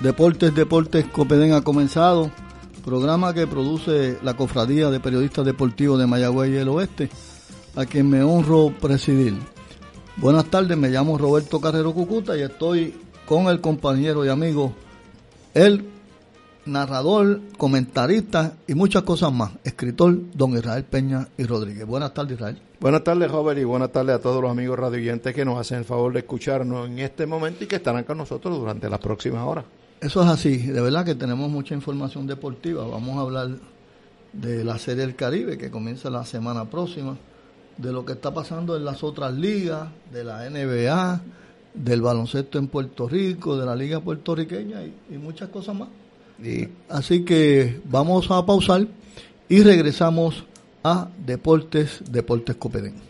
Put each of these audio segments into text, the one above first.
Deportes, Deportes Copedén ha comenzado. Programa que produce la Cofradía de Periodistas Deportivos de Mayagüez y el Oeste, a quien me honro presidir. Buenas tardes, me llamo Roberto Carrero Cucuta y estoy con el compañero y amigo, el narrador, comentarista y muchas cosas más, escritor don Israel Peña y Rodríguez. Buenas tardes, Israel. Buenas tardes, Robert, y buenas tardes a todos los amigos radioyentes que nos hacen el favor de escucharnos en este momento y que estarán con nosotros durante las próximas horas. Eso es así, de verdad que tenemos mucha información deportiva. Vamos a hablar de la Serie del Caribe que comienza la semana próxima, de lo que está pasando en las otras ligas, de la NBA, del baloncesto en Puerto Rico, de la Liga Puertorriqueña y, muchas cosas más. Así que vamos a pausar y regresamos a Deportes, Deportes Copedén.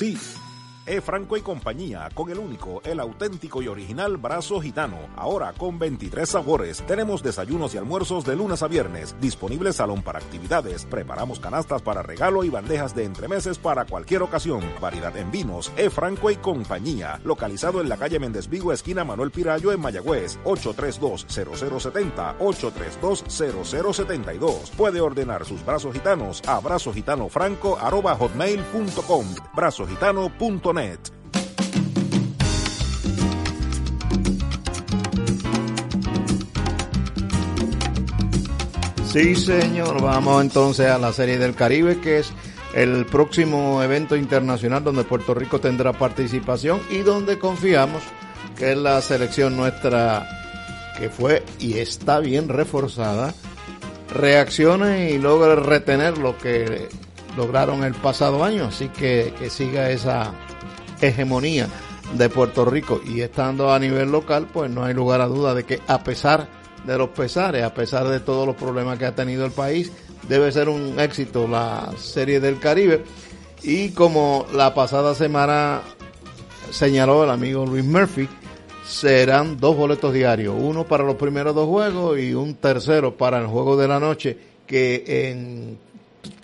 sí. E. Franco y compañía, con el único, el auténtico y original brazo gitano. Ahora con 23 sabores. Tenemos desayunos y almuerzos de lunes a viernes. Disponible salón para actividades. Preparamos canastas para regalo y bandejas de entremeses para cualquier ocasión. Variedad en vinos. E. Franco y compañía. Localizado en la calle Méndez Vigo, esquina Manuel Pirayo, en Mayagüez. 832-0070. 832-0072. Puede ordenar sus brazos gitanos a brazogitanofranco.com. Brazogitano.com Sí, señor. Vamos entonces a la Serie del Caribe, que es el próximo evento internacional donde Puerto Rico tendrá participación y donde confiamos que la selección nuestra que fue y está bien reforzada, reaccione y logre retener lo que lograron el pasado año. Así que que siga esa hegemonía de Puerto Rico y estando a nivel local, pues no hay lugar a duda de que a pesar de los pesares, a pesar de todos los problemas que ha tenido el país, debe ser un éxito la Serie del Caribe. Y como la pasada semana señaló el amigo Luis Murphy, serán dos boletos diarios, uno para los primeros dos juegos y un tercero para el juego de la noche, que en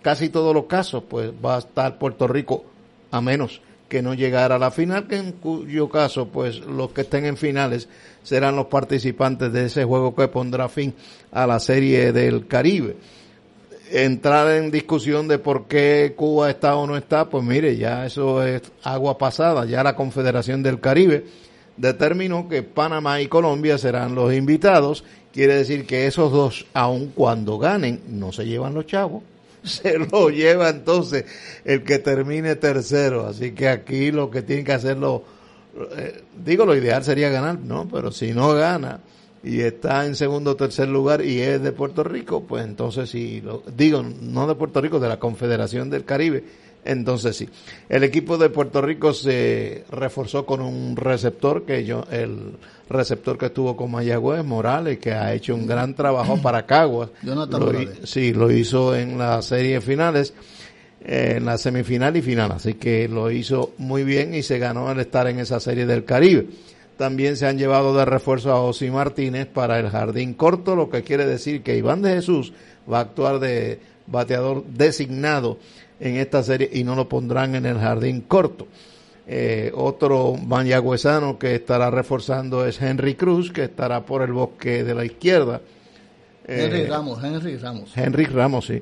casi todos los casos pues va a estar Puerto Rico a menos que no llegara a la final, que en cuyo caso, pues los que estén en finales serán los participantes de ese juego que pondrá fin a la serie del Caribe. Entrar en discusión de por qué Cuba está o no está, pues mire, ya eso es agua pasada, ya la Confederación del Caribe determinó que Panamá y Colombia serán los invitados, quiere decir que esos dos, aun cuando ganen, no se llevan los chavos se lo lleva entonces el que termine tercero. Así que aquí lo que tiene que hacerlo, eh, digo, lo ideal sería ganar, ¿no? Pero si no gana y está en segundo o tercer lugar y es de Puerto Rico, pues entonces si lo digo, no de Puerto Rico, de la Confederación del Caribe, entonces sí. El equipo de Puerto Rico se reforzó con un receptor que yo, el receptor que estuvo con Mayagüez, Morales, que ha hecho un gran trabajo para Caguas. Jonathan Sí, lo hizo en las series finales, en la semifinal y final, así que lo hizo muy bien y se ganó el estar en esa serie del Caribe. También se han llevado de refuerzo a Osi Martínez para el jardín corto, lo que quiere decir que Iván de Jesús va a actuar de bateador designado en esta serie y no lo pondrán en el jardín corto. Eh, otro mayagüezano que estará reforzando es Henry Cruz, que estará por el bosque de la izquierda. Henry eh, Ramos, Henry Ramos. Henry Ramos, sí.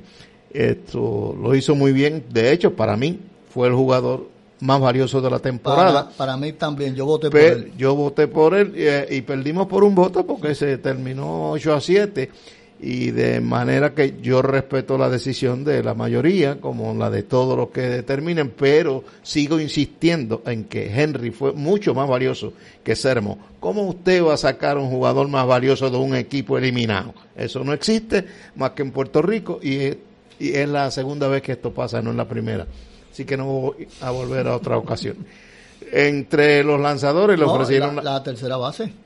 Esto lo hizo muy bien. De hecho, para mí fue el jugador más valioso de la temporada. Para, mí también, yo voté por él. Yo voté por él eh, y perdimos por un voto porque se terminó 8 a 7 y de manera que yo respeto la decisión de la mayoría, como la de todos los que determinen, pero sigo insistiendo en que Henry fue mucho más valioso que Sermo. ¿Cómo usted va a sacar un jugador más valioso de un equipo eliminado? Eso no existe más que en Puerto Rico y es, la segunda vez que esto pasa, no es la primera. Así que no voy a volver a otra ocasión. Entre los lanzadores le ofrecieron... la tercera base.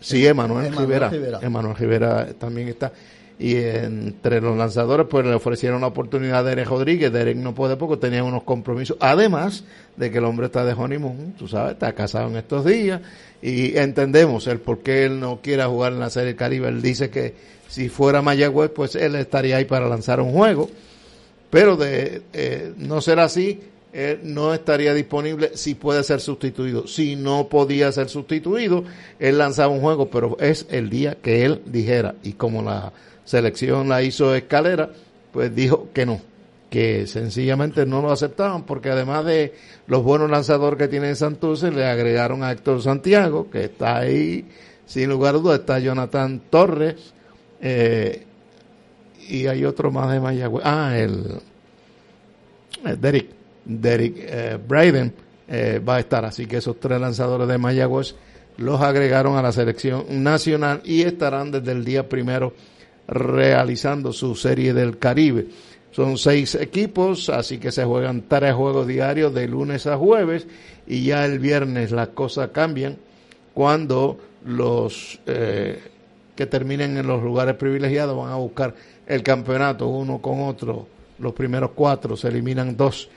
Sí, Emanuel Rivera. Emanuel Rivera también está. Y entre los lanzadores, pues le ofrecieron la oportunidad a Derek Rodríguez. Derek no puede porque tenía unos compromisos. Además de que el hombre está de honeymoon, tú sabes, está casado en estos días. Y entendemos el por qué él no quiere jugar en la Serie Caribe. Él dice que si fuera Mayagüez, pues él estaría ahí para lanzar un juego. Pero de eh, no ser así, él no estaría disponible si puede ser sustituido. Si no podía ser sustituido, él lanzaba un juego, pero es el día que él dijera. Y como la selección la hizo escalera, pues dijo que no, que sencillamente no lo aceptaban, porque además de los buenos lanzadores que tiene Santurce, le agregaron a Héctor Santiago, que está ahí, sin lugar a dudas, está Jonathan Torres, eh, y hay otro más de Mayagüez. Ah, el, el Derek Derek eh, Braden eh, va a estar. Así que esos tres lanzadores de Mayagüez los agregaron a la selección nacional y estarán desde el día primero realizando su serie del Caribe. Son seis equipos, así que se juegan tres juegos diarios de lunes a jueves y ya el viernes las cosas cambian cuando los eh, que terminen en los lugares privilegiados van a buscar el campeonato uno con otro. Los primeros cuatro se eliminan dos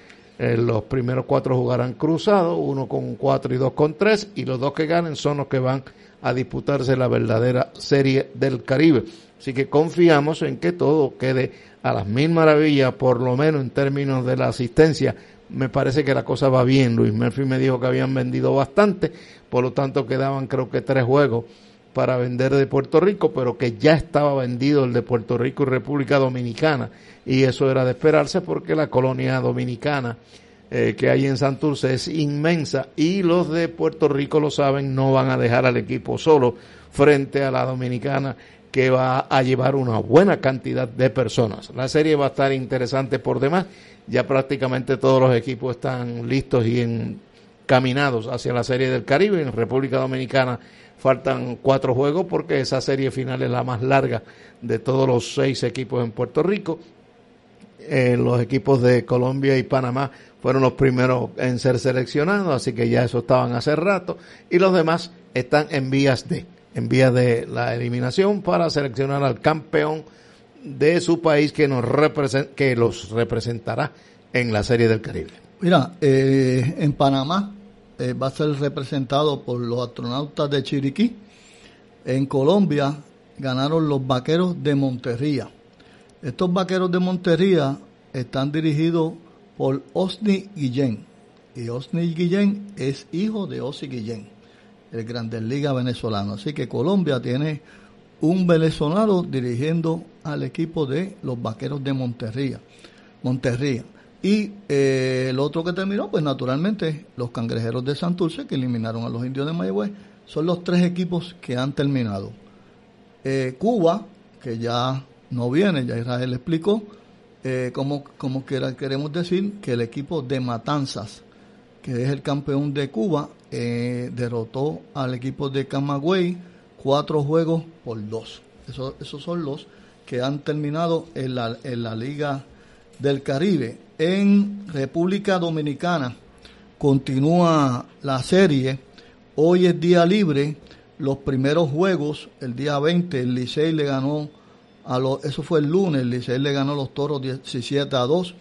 eh, los primeros cuatro jugarán cruzados, uno con cuatro y dos con tres, y los dos que ganen son los que van a disputarse la verdadera serie del Caribe. Así que confiamos en que todo quede a las mil maravillas, por lo menos en términos de la asistencia. Me parece que la cosa va bien. Luis Murphy me dijo que habían vendido bastante, por lo tanto quedaban creo que tres juegos para vender de Puerto Rico, pero que ya estaba vendido el de Puerto Rico y República Dominicana. Y eso era de esperarse porque la colonia dominicana eh, que hay en Santurce es inmensa y los de Puerto Rico lo saben, no van a dejar al equipo solo frente a la dominicana que va a llevar una buena cantidad de personas. La serie va a estar interesante por demás. Ya prácticamente todos los equipos están listos y encaminados hacia la serie del Caribe. En República Dominicana Faltan cuatro juegos porque esa serie final es la más larga de todos los seis equipos en Puerto Rico. Eh, los equipos de Colombia y Panamá fueron los primeros en ser seleccionados, así que ya eso estaban hace rato. Y los demás están en vías de, en vías de la eliminación para seleccionar al campeón de su país que nos que los representará en la Serie del Caribe. Mira, eh, en Panamá eh, va a ser representado por los astronautas de Chiriquí. En Colombia ganaron los vaqueros de Monterría. Estos vaqueros de Monterría están dirigidos por Osni Guillén. Y Osni Guillén es hijo de Osi Guillén, el Grandes Liga venezolano. Así que Colombia tiene un venezolano dirigiendo al equipo de los vaqueros de Monterría. Monterría. Y eh, el otro que terminó, pues naturalmente, los cangrejeros de Santurce, que eliminaron a los indios de Mayagüez, son los tres equipos que han terminado. Eh, Cuba, que ya no viene, ya Israel explicó, eh, como, como queremos decir, que el equipo de Matanzas, que es el campeón de Cuba, eh, derrotó al equipo de Camagüey cuatro juegos por dos. Eso, esos son los que han terminado en la, en la Liga del Caribe. En República Dominicana continúa la serie. Hoy es día libre. Los primeros juegos, el día 20, el Licey le ganó a los, eso fue el lunes, el Licey le ganó a los toros 17 a 2.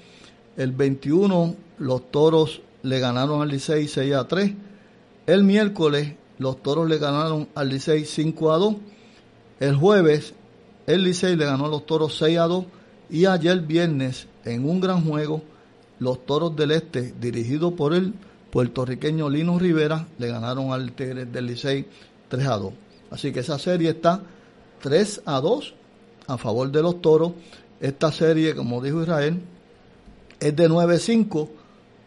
El 21, los toros le ganaron al Licey 6 a 3. El miércoles, los toros le ganaron al Licey 5 a 2. El jueves, el Licey le ganó a los toros 6 a 2. Y ayer viernes, en un gran juego, los toros del Este, dirigidos por el puertorriqueño Lino Rivera, le ganaron al Tigre del Licey 3 a 2. Así que esa serie está 3 a 2 a favor de los toros. Esta serie, como dijo Israel, es de 9-5.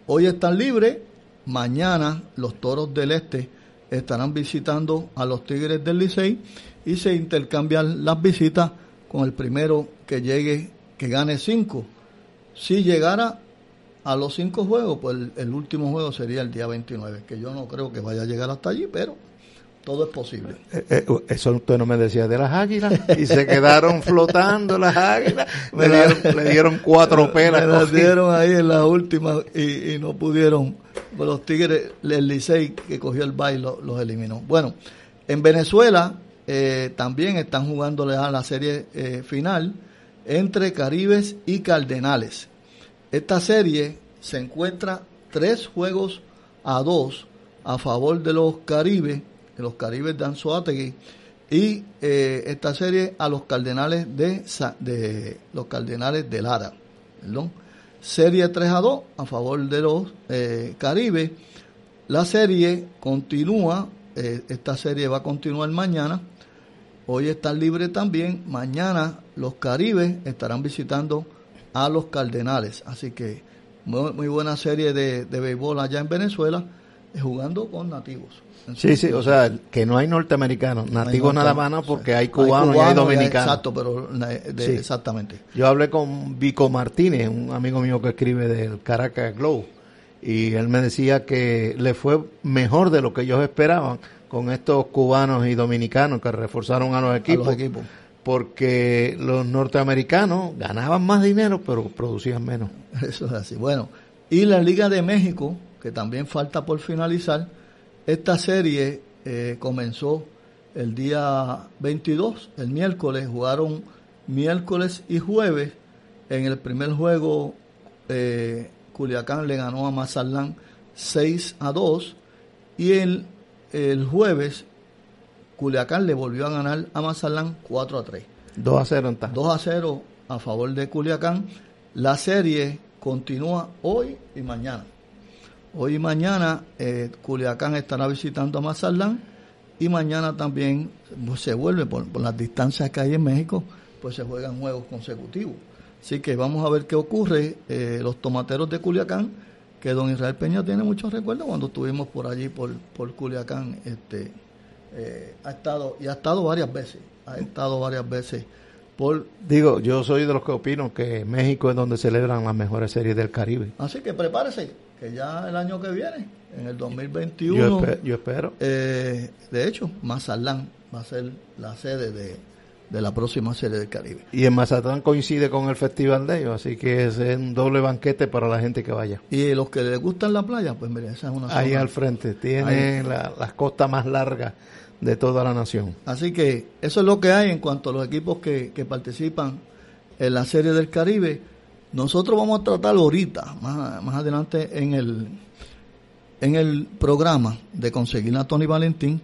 Hoy están libres. Mañana los toros del Este estarán visitando a los Tigres del Licey y se intercambian las visitas con el primero que llegue, que gane 5. Si llegara a los 5 juegos, pues el, el, último juego sería el día 29, que yo no creo que vaya a llegar hasta allí, pero todo es posible. Eh, eh, eso usted no me decía de las águilas y se quedaron flotando las águilas. Me dieron, le dieron cuatro pelas. Me las dieron ahí en la última y, y no pudieron. Los Tigres, el Licey que cogió el baile los eliminó. Bueno, en Venezuela eh, también están jugándole a la serie eh, final entre Caribes y Cardenales. Esta serie se encuentra tres juegos a dos a favor de los Caribes los Caribes de Anzoátegui y eh, esta serie a los Cardenales de, los Cardenales de Lara. Serie 3 a 2 a favor de los eh, Caribes. La serie continúa, eh, esta serie va a continuar mañana. Hoy están libres también. Mañana los Caribes estarán visitando a los Cardenales. Así que muy, muy buena serie de, de béisbol allá en Venezuela, jugando con nativos. Sí, sí, o sea, que no hay norteamericanos, nativos nada más, porque hay cubanos, hay cubanos y hay dominicanos. exacto, pero de, sí. exactamente. Yo hablé con Vico Martínez, un amigo mío que escribe del Caracas Globe, y él me decía que le fue mejor de lo que ellos esperaban con estos cubanos y dominicanos que reforzaron a los equipos. A los equipos. Porque los norteamericanos ganaban más dinero, pero producían menos. Eso es así. Bueno, y la Liga de México, que también falta por finalizar, esta serie eh, comenzó el día 22, el miércoles, jugaron miércoles y jueves. En el primer juego, eh, Culiacán le ganó a Mazatlán 6 a 2 y el, el jueves Culiacán le volvió a ganar a Mazatlán 4 a 3. 2 a 0 en 2 a 0 a favor de Culiacán. La serie continúa hoy y mañana. Hoy y mañana eh, Culiacán estará visitando a Mazatlán y mañana también pues, se vuelve por, por, las distancias que hay en México, pues se juegan juegos consecutivos. Así que vamos a ver qué ocurre. Eh, los tomateros de Culiacán, que don Israel Peña tiene muchos recuerdos cuando estuvimos por allí, por, por Culiacán, este, eh, ha estado y ha estado varias veces, ha estado varias veces. Por, Digo, yo soy de los que opino que México es donde celebran las mejores series del Caribe. Así que prepárese, que ya el año que viene, en el 2021, yo, esper, yo espero. Eh, de hecho, Mazatlán va a ser la sede de, de, la próxima serie del Caribe. Y en Mazatlán coincide con el festival de ellos, así que es un doble banquete para la gente que vaya. Y los que les gustan la playa, pues mire, esa es una Ahí zona. al frente, tiene la, las costas más largas de toda la nación. Así que eso es lo que hay en cuanto a los equipos que, que participan en la serie del Caribe. Nosotros vamos a tratar ahorita, más, más adelante en el, en el programa de conseguir a Tony Valentín.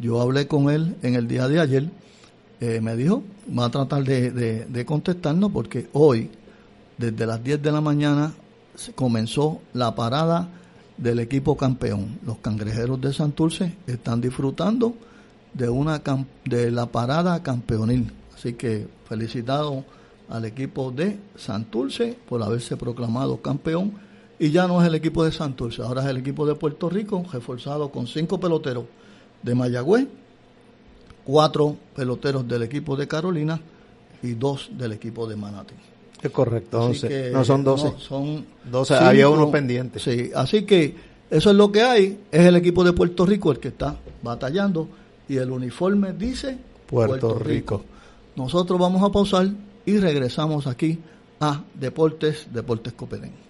Yo hablé con él en el día de ayer. Eh, me dijo, va a tratar de, de, de, contestarnos porque hoy, desde las 10 de la mañana, comenzó la parada del equipo campeón. Los cangrejeros de Santurce están disfrutando de una de la parada campeonil. Así que felicitado al equipo de Santurce por haberse proclamado campeón. Y ya no es el equipo de Santurce, ahora es el equipo de Puerto Rico, reforzado con cinco peloteros de Mayagüez, cuatro peloteros del equipo de Carolina y dos del equipo de Manatí. Es correcto, 11. No son 12. No, son 12, cinco, había uno pendiente. Sí, así que eso es lo que hay. Es el equipo de Puerto Rico el que está batallando y el uniforme dice Puerto, Puerto Rico. Rico. Nosotros vamos a pausar y regresamos aquí a Deportes, Deportes Copedén.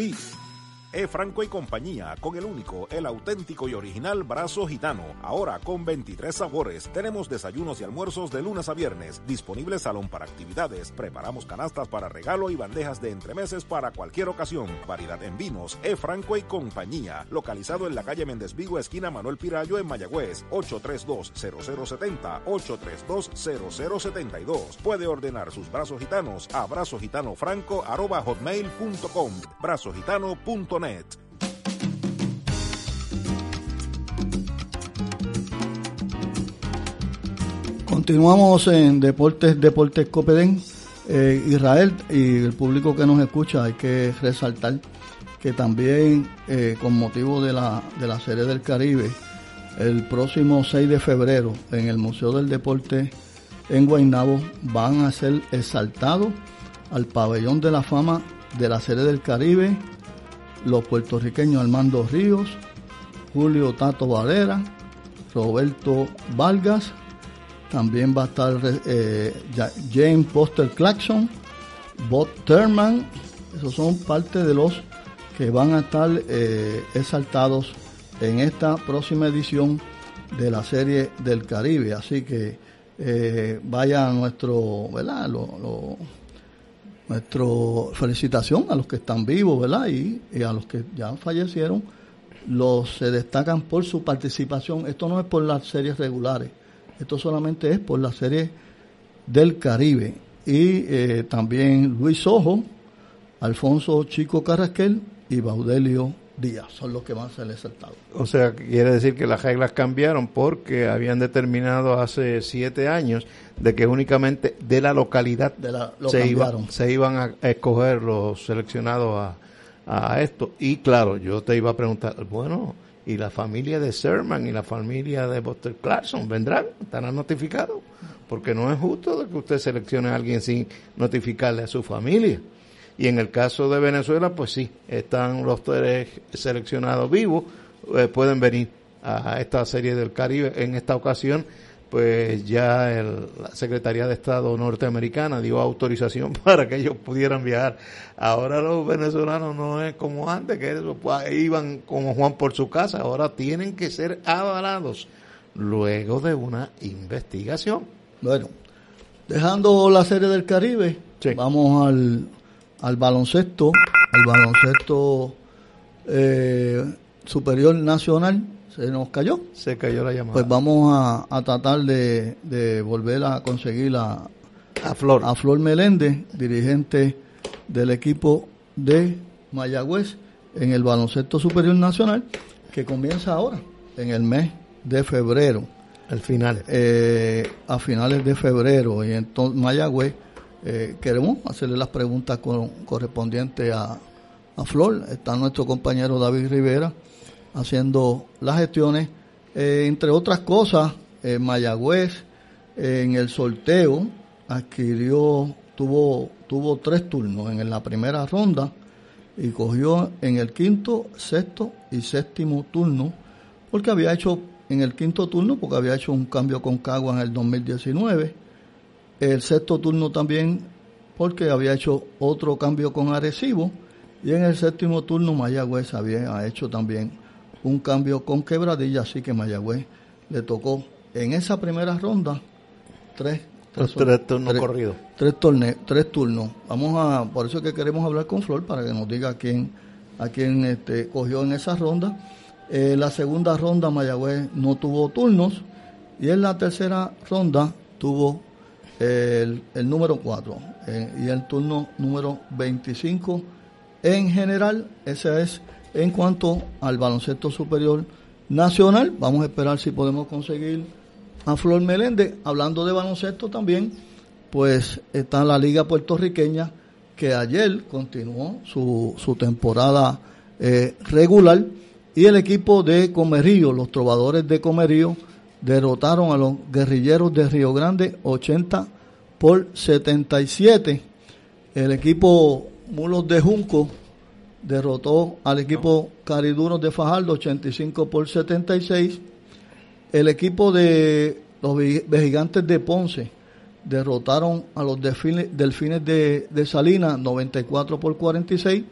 seat. E. Franco y compañía, con el único, el auténtico y original brazo gitano. Ahora con 23 sabores. Tenemos desayunos y almuerzos de lunes a viernes. Disponible salón para actividades. Preparamos canastas para regalo y bandejas de entremeses para cualquier ocasión. Variedad en vinos. E. Franco y compañía. Localizado en la calle Méndez Vigo, esquina Manuel Pirayo en Mayagüez. 832-0070. 832-0072. Puede ordenar sus brazos gitanos a brazogitanofranco.hotmail.com. Brazogitano.net Continuamos en Deportes, Deportes Copedén. Eh, Israel y el público que nos escucha, hay que resaltar que también eh, con motivo de la, de la Serie del Caribe, el próximo 6 de febrero en el Museo del Deporte en Guaynabo van a ser exaltados al pabellón de la fama de la Serie del Caribe los puertorriqueños Armando Ríos, Julio Tato Valera, Roberto Vargas, también va a estar eh, James Poster Claxon, Bob Thurman, esos son parte de los que van a estar eh, exaltados en esta próxima edición de la serie del Caribe. Así que eh, vaya nuestro, ¿verdad? Lo, nuestro felicitación a los que están vivos, ¿verdad? Y, a los que ya fallecieron, los se destacan por su participación. Esto no es por las series regulares, esto solamente es por la serie del Caribe. Y eh, también Luis Ojo, Alfonso Chico Carrasquel y Baudelio días son los que van a ser exaltados. O sea, quiere decir que las reglas cambiaron porque habían determinado hace siete años de que únicamente de la localidad se, se, iban a escoger los seleccionados a, a, esto. Y claro, yo te iba a preguntar, bueno, ¿y la familia de Sherman y la familia de Buster Clarkson vendrán? ¿Estarán notificados? Porque no es justo que usted seleccione a alguien sin notificarle a su familia. Y en el caso de Venezuela, pues sí, están los tres seleccionados vivos, eh, pueden venir a esta serie del Caribe. En esta ocasión, pues ya el, la Secretaría de Estado norteamericana dio autorización para que ellos pudieran viajar. Ahora los venezolanos no es como antes, que pues, iban como Juan por su casa, ahora tienen que ser avalados luego de una investigación. Bueno, dejando la serie del Caribe, vamos al al baloncesto, al baloncesto eh, superior nacional, se nos cayó. Se cayó la llamada. Pues vamos a, tratar de, volver a conseguir a, a Flor. A Flor Meléndez, dirigente del equipo de Mayagüez en el baloncesto superior nacional, que comienza ahora, en el mes de febrero. Al final. Eh, a finales de febrero. Y entonces Mayagüez eh, queremos hacerle las preguntas correspondientes a, Flor. Está nuestro compañero David Rivera haciendo las gestiones. Eh, entre otras cosas, Mayagüez en el sorteo adquirió, tuvo, tuvo tres turnos en la primera ronda y cogió en el quinto, sexto y séptimo turno, porque había hecho en el quinto turno, porque había hecho un cambio con Cagua en el 2019 el sexto turno también porque había hecho otro cambio con Arecibo y en el séptimo turno Mayagüez había hecho también un cambio con Quebradilla, así que Mayagüez le tocó en esa primera ronda tres Tres, turnos corridos. Tres, torneos, tres turnos. Vamos a, por eso que queremos hablar con Flor para que nos diga quién, a quién este, cogió en esa ronda. Eh, la segunda ronda Mayagüez no tuvo turnos y en la tercera ronda tuvo el, número 4 eh, y el turno número 25 en general. Ese es en cuanto al baloncesto superior nacional. Vamos a esperar si podemos conseguir a Flor Meléndez. Hablando de baloncesto también, pues está la liga puertorriqueña que ayer continuó su, su temporada eh, regular y el equipo de Comerío, los trovadores de Comerío, derrotaron a los guerrilleros de Río Grande 80 por 77. El equipo Mulos de Junco derrotó al equipo Cariduros de Fajardo 85 por 76. El equipo de los Gigantes de Ponce derrotaron a los Delfines, de, de Salinas 94 por 46.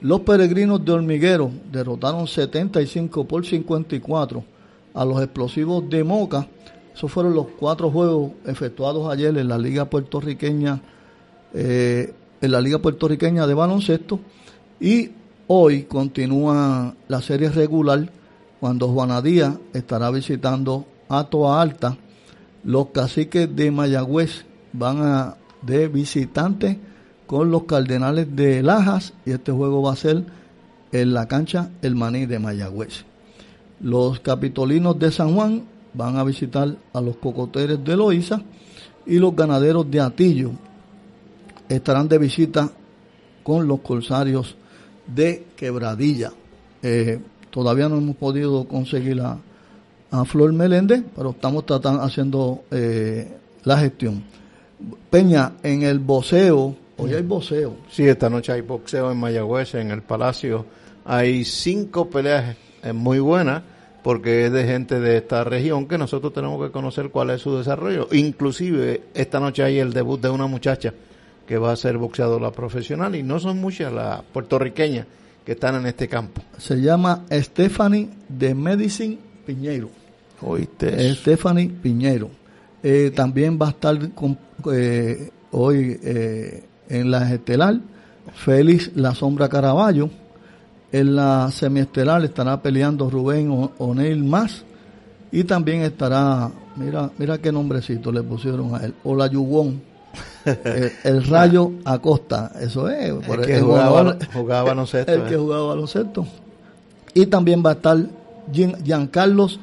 Los Peregrinos de Hormiguero derrotaron 75 por 54 a los explosivos de Moca. Esos fueron los cuatro juegos efectuados ayer en la Liga Puertorriqueña, eh, en la Liga Puertorriqueña de baloncesto. Y hoy continúa la serie regular cuando Juanadía estará visitando a Toa Alta. Los caciques de Mayagüez van a de visitantes con los Cardenales de Lajas y este juego va a ser en la cancha El Maní de Mayagüez. Los capitolinos de San Juan van a visitar a los cocoteres de Loíza y los ganaderos de Atillo estarán de visita con los corsarios de Quebradilla. Eh, todavía no hemos podido conseguir a, Flor Meléndez, pero estamos tratando, haciendo eh, la gestión. Peña, en el boxeo, hoy hay boxeo. Sí, esta noche hay boxeo en Mayagüez, en el Palacio. Hay cinco peleas es muy buena porque es de gente de esta región que nosotros tenemos que conocer cuál es su desarrollo. Inclusive esta noche hay el debut de una muchacha que va a ser boxeadora profesional y no son muchas las puertorriqueñas que están en este campo. Se llama Stephanie de Medicine Piñeiro. Oíste. Stephanie Piñeiro. Eh, también va a estar eh, hoy eh, en la estelar Félix La Sombra Caraballo en la semiestelar estará peleando Rubén O'Neill más. Y también estará, mira, mira qué nombrecito le pusieron a él, Olayugón. el, el, Rayo Acosta, eso es. Por el, que jugaba, jugaba baloncesto. El que eh. jugaba baloncesto. Y también va a estar Giancarlos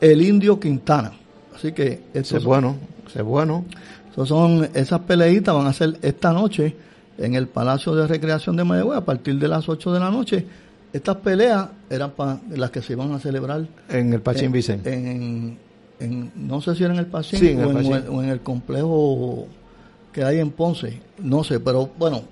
el Indio Quintana. Así que eso es bueno, es bueno. son esas peleitas van a ser esta noche en el Palacio de Recreación de Mayagüez a partir de las 8 de la noche estas peleas eran para las que se iban a celebrar en el Pachín Vicente. En, no sé si era en el Pachín, o, en, el complejo que hay en Ponce, no sé, pero bueno,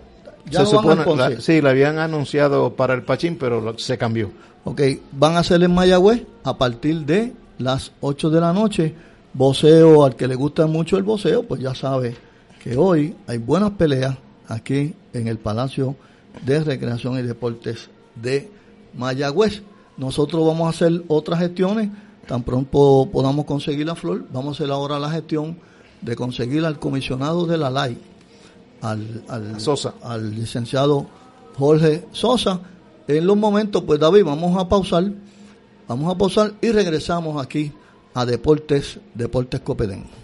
ya se supone, sí, la habían anunciado para el Pachín, pero se cambió. Ok, van a ser en Mayagüez a partir de las 8 de la noche. Boceo, al que le gusta mucho el boceo, pues ya sabe que hoy hay buenas peleas aquí en el Palacio de Recreación y Deportes de Mayagüez. Nosotros vamos a hacer otras gestiones, tan pronto podamos conseguir la flor, vamos a hacer ahora la gestión de conseguir al comisionado de la LAI, al, al, Sosa. al licenciado Jorge Sosa. En los momentos, pues David, vamos a pausar, vamos a pausar y regresamos aquí a Deportes, Deportes Copedén.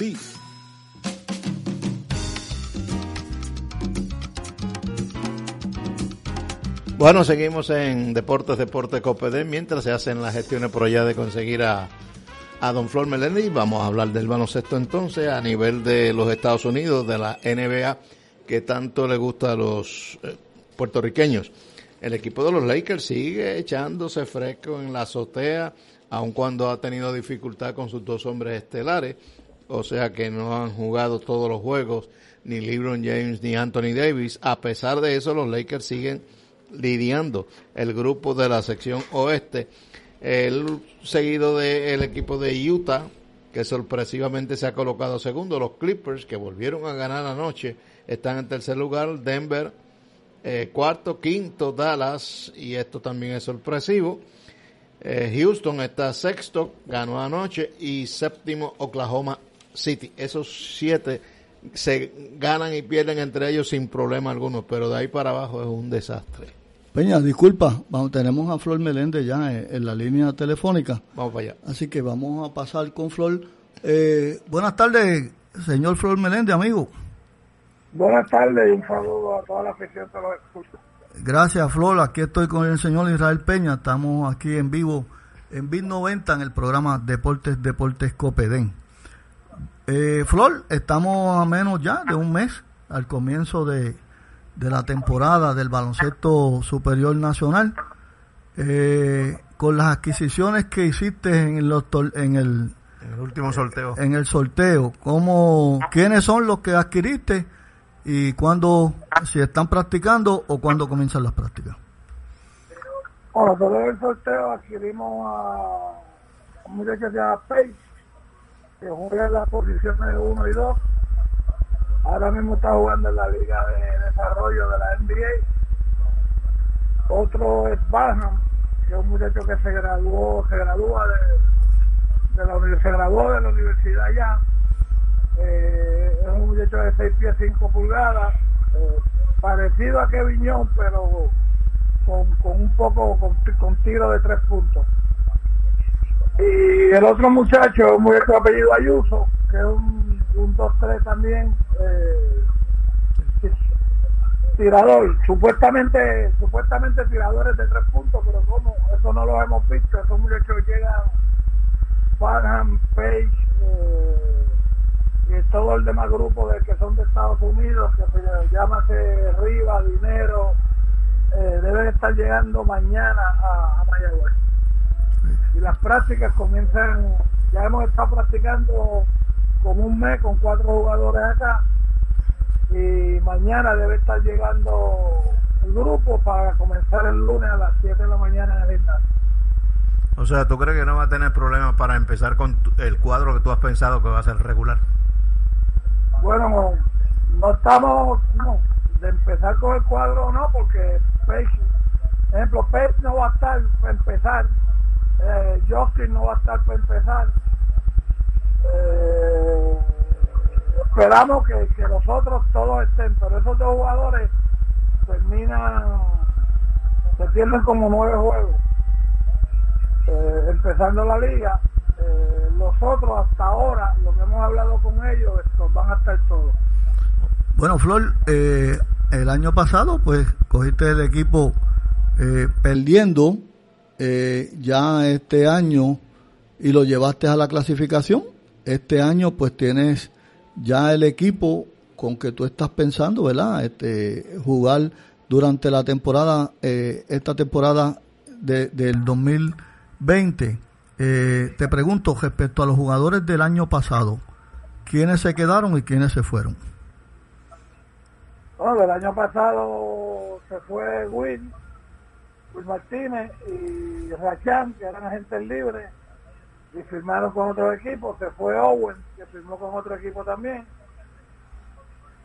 Bueno, seguimos en Deportes Deportes Coped mientras se hacen las gestiones por allá de conseguir a, a Don Flor Melendi. Vamos a hablar del baloncesto entonces a nivel de los Estados Unidos, de la NBA, que tanto le gusta a los eh, puertorriqueños. El equipo de los Lakers sigue echándose fresco en la azotea, aun cuando ha tenido dificultad con sus dos hombres estelares o sea que no han jugado todos los juegos ni LeBron James ni Anthony Davis. A pesar de eso, los Lakers siguen lidiando el grupo de la sección oeste. El seguido del equipo de Utah, que sorpresivamente se ha colocado segundo. Los Clippers, que volvieron a ganar anoche, están en tercer lugar. Denver, eh, cuarto, quinto, Dallas, y esto también es sorpresivo. Eh, Houston está sexto, ganó anoche, y séptimo, Oklahoma City. Esos siete se ganan y pierden entre ellos sin problema alguno, pero de ahí para abajo es un desastre. Peña, disculpa, vamos, tenemos a Flor Meléndez ya en, la línea telefónica. Vamos para allá. Así que vamos a pasar con Flor. Eh, buenas tardes, señor Flor Meléndez, amigo. Buenas tardes y un saludo a toda la afición de los Gracias, Flor. Aquí estoy con el señor Israel Peña. Estamos aquí en vivo en BIT 90 en el programa Deportes Deportes Copedén. Eh, Flor, estamos a menos ya de un mes al comienzo de, la temporada del baloncesto superior nacional. Eh, con las adquisiciones que hiciste en, los, en el en el último sorteo. En el sorteo, ¿cómo, ¿quiénes son los que adquiriste y cuándo, si están practicando o cuándo comienzan las prácticas? Bueno, todo el sorteo adquirimos a un muchacho que se llama Pace, que juega en las posiciones 1 y 2. Ahora mismo está jugando en la Liga de Desarrollo de la NBA. Otro es Barham, que es un muchacho que se graduó, se gradúa de, la universidad, se graduó de la universidad ya. Eh, es un muchacho de 6 pies 5 pulgadas, eh, parecido a Kevin Young, pero con, un poco con, con tiro de tres puntos. Y el otro muchacho, muy muchacho apellido Ayuso, que es un, un 2-3 también, eh, tirador, supuestamente supuestamente tiradores de tres puntos, pero como eso no lo hemos visto, esos muchachos llegan Farham, Page eh, y todo el demás grupo de que son de Estados Unidos, que se llama Riva, Dinero, eh, deben estar llegando mañana a, a y las prácticas comienzan, ya hemos estado practicando como un mes con cuatro jugadores acá. Y mañana debe estar llegando el grupo para comenzar el lunes a las 7 de la mañana en el O sea, ¿tú crees que no va a tener problemas para empezar con el cuadro que tú has pensado que va a ser regular? Bueno, no estamos, no, de empezar con el cuadro no, porque Page, ejemplo, Page no va a estar para empezar, eh, no va a estar para empezar. Eh, esperamos que, que nosotros todos estén, pero esos dos jugadores terminan, se pierden como nueve juegos. Eh, empezando la liga, eh, nosotros hasta ahora, lo que hemos hablado con ellos, estos van a estar todos. Bueno, Flor, eh, el año pasado, pues cogiste el equipo perdiendo eh, ya este año y lo llevaste a la clasificación. Este año, pues tienes ya el equipo con que tú estás pensando, ¿verdad? Este, jugar durante la temporada, esta temporada de, del 2020. te pregunto respecto a los jugadores del año pasado, ¿quiénes se quedaron y quiénes se fueron? Bueno, el año pasado se fue Will, Will Martínez y Rachan, que eran agentes libres, y firmaron con otro equipo. Se fue Owen, que firmó con otro equipo también.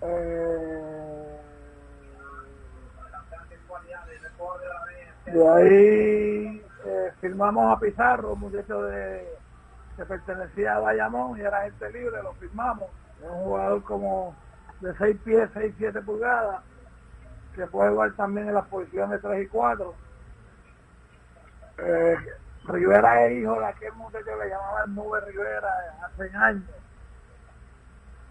Eh, de ahí eh, firmamos a Pizarro, un muchacho de, que pertenecía a Bayamón y era agente libre, lo firmamos. Es un jugador como de 6 pies, 6, 7 pulgadas, que puede jugar también en las posiciones 3 y 4. Eh, Rivera es hijo de aquel muchacho que le llamaban Nube Rivera hace años.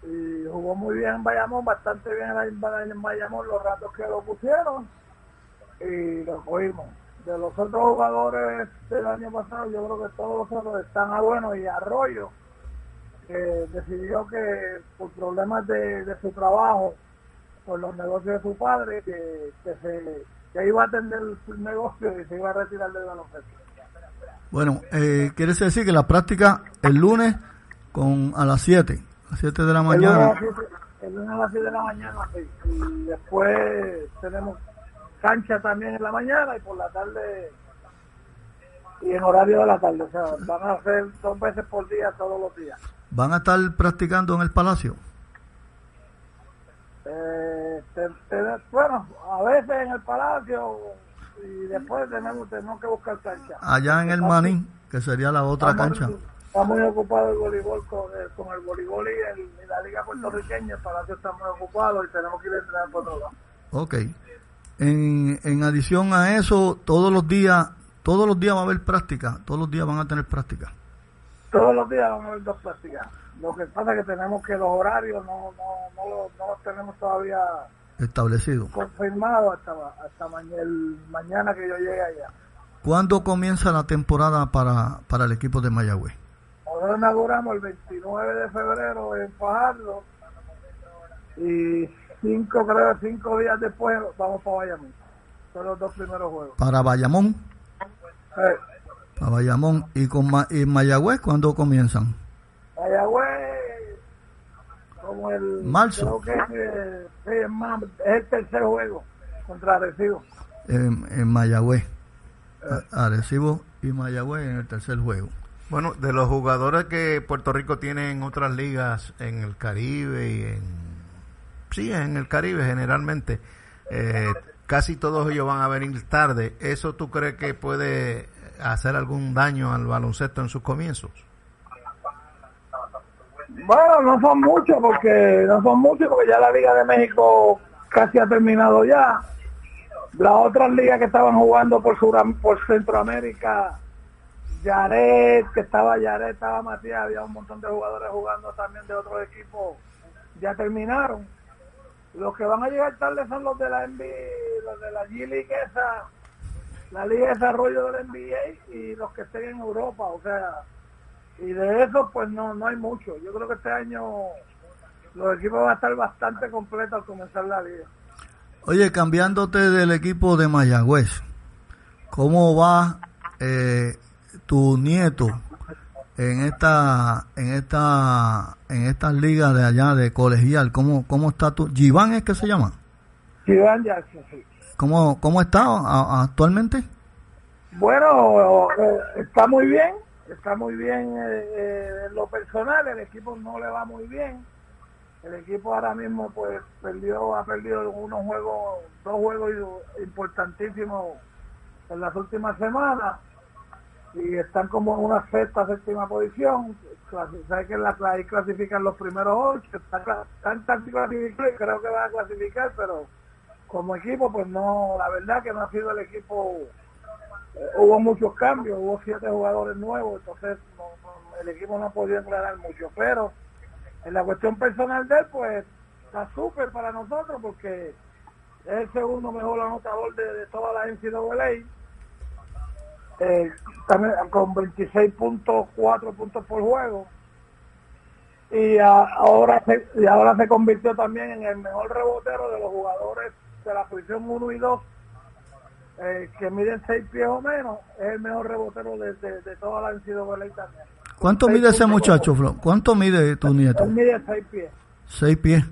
Y jugó muy bien en Bayamón, bastante bien en Bayamón los ratos que lo pusieron y lo cogimos. De los otros jugadores del año pasado, yo creo que todos los otros están a bueno y Arroyo decidió que por problemas de, su trabajo, por los negocios de su padre, que, se, que iba a atender su negocio y se iba a retirar del baloncesto. Bueno, eh, quiere decir que la práctica el lunes con a las 7, a las 7 de la mañana. El lunes, a las 7 de la mañana, sí. Y después tenemos cancha también en la mañana y por la tarde y en horario de la tarde. O sea, van a hacer dos veces por día todos los días. ¿Van a estar practicando en el Palacio? Eh, bueno, a veces en el Palacio y después tenemos, tenemos que buscar cancha. Allá en el Manín, que sería la otra cancha. Está muy ocupado el voleibol con el, con el voleibol y, la liga puertorriqueña, el Palacio está muy ocupado y tenemos que ir a entrenar por otro lado. Ok. En, en adición a eso, todos los días, todos los días va a haber práctica, todos los días van a tener práctica. Todos los días vamos a ver dos prácticas. Lo que pasa es que tenemos que los horarios no, no, no, no los tenemos todavía establecidos. Confirmados hasta, hasta mañana que yo llegue allá. ¿Cuándo comienza la temporada para, para el equipo de Mayagüez? Nosotros inauguramos el 29 de febrero en Fajardo y cinco, creo, cinco días después vamos para Bayamón. Son los dos primeros juegos. ¿Para Bayamón? A Bayamón. ¿Y con y Mayagüez cuándo comienzan? Mayagüez, como el. Marzo. Creo que es, el tercer juego contra Arecibo. En, en Mayagüez. Eh. Arecibo y Mayagüez en el tercer juego. Bueno, de los jugadores que Puerto Rico tiene en otras ligas, en el Caribe y en. Sí, en el Caribe generalmente. Eh, casi todos ellos van a venir tarde. ¿Eso tú crees que puede hacer algún daño al baloncesto en sus comienzos? Bueno, no son muchos porque no son muchos porque ya la Liga de México casi ha terminado ya. Las otras ligas que estaban jugando por por Centroamérica, Yaret, que estaba Yaret, estaba Matías, había un montón de jugadores jugando también de otros equipos, ya terminaron. Los que van a llegar tarde son los de la NBA, los de la G League esa, la Liga de Desarrollo del NBA y los que estén en Europa, o sea, y de eso pues no, no hay mucho. Yo creo que este año los equipos van a estar bastante completos al comenzar la liga. Oye, cambiándote del equipo de Mayagüez, ¿cómo va eh, tu nieto en esta en esta en estas ligas de allá de colegial? ¿Cómo cómo está tu Giván es que se llama? Giván Jackson, sí. ¿Cómo, cómo está actualmente? Bueno, está muy bien, está muy bien eh, eh, en lo personal, el equipo no le va muy bien. El equipo ahora mismo pues perdió, ha perdido unos juegos, dos juegos importantísimos en las últimas semanas y están como en una sexta, séptima posición. Sabes que la, ahí clasifican los primeros ocho, están, están clasificados y creo que van a clasificar, pero como equipo, pues no, la verdad que no ha sido el equipo, hubo muchos cambios, hubo siete jugadores nuevos, entonces el equipo no podido aclarar mucho, pero en la cuestión personal de él, pues está súper para nosotros porque es el segundo mejor anotador de, toda la NCAA. Eh, también con 26.4 puntos por juego y ahora se, y ahora se convirtió también en el mejor rebotero de los jugadores de la posición 1 y 2 eh, que miden 6 pies o menos es el mejor rebotero de, de, toda la NCAA también ¿Cuánto mide ese muchacho, Flo? ¿Cuánto mide tu nieto? Él mide 6 pies 6 pies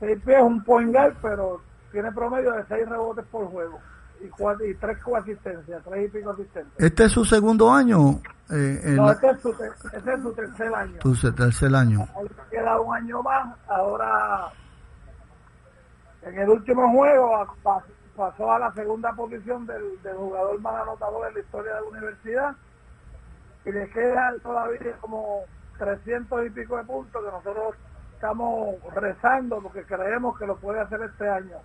6 pies es un point guard pero tiene promedio de 6 rebotes por juego y, cuatro, y tres coasistencias, tres y pico asistencias. ¿Este es su segundo año? Eh, no, este es, su, este es su tercer año. Tu tercer año. Queda un año más. Ahora, en el último juego, pasó a la segunda posición del, del jugador más anotador en la historia de la universidad. Y le queda todavía como 300 y pico de puntos que nosotros estamos rezando porque creemos que lo puede hacer este año